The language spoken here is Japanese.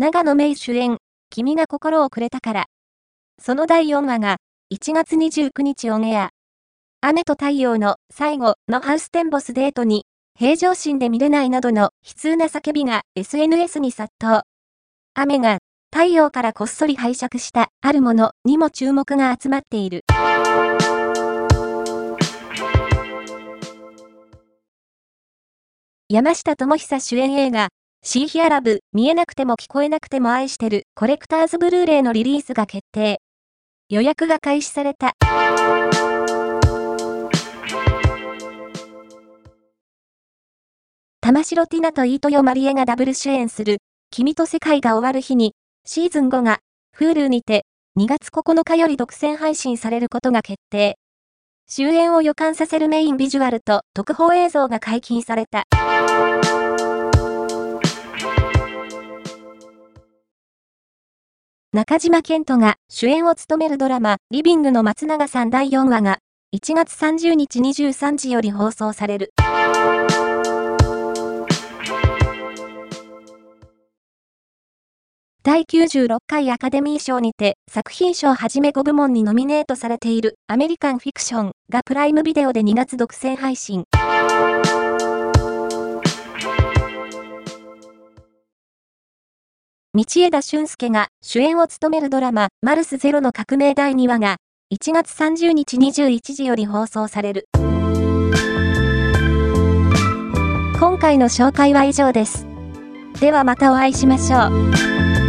長野芽主演、君が心をくれたから。その第4話が、1月29日オンエア。雨と太陽の最後のハウステンボスデートに、平常心で見れないなどの悲痛な叫びが SNS に殺到。雨が太陽からこっそり拝借したあるものにも注目が集まっている。山下智久主演映画、シーヒアラブ、見えなくても聞こえなくても愛してるコレクターズブルーレイのリリースが決定。予約が開始された。玉城ティナと飯豊まりえがダブル主演する、君と世界が終わる日に、シーズン5が、Hulu にて、2月9日より独占配信されることが決定。終演を予感させるメインビジュアルと特報映像が解禁された。中島健人が主演を務めるドラマ、リビングの松永さん第4話が、1月30日23時より放送される。第96回アカデミー賞にて作品賞はじめ5部門にノミネートされているアメリカンフィクションがプライムビデオで2月独占配信。道枝俊介が主演を務めるドラマ、マルスゼロの革命第2話が、1月30日21時より放送される。今回の紹介は以上です。ではまたお会いしましょう。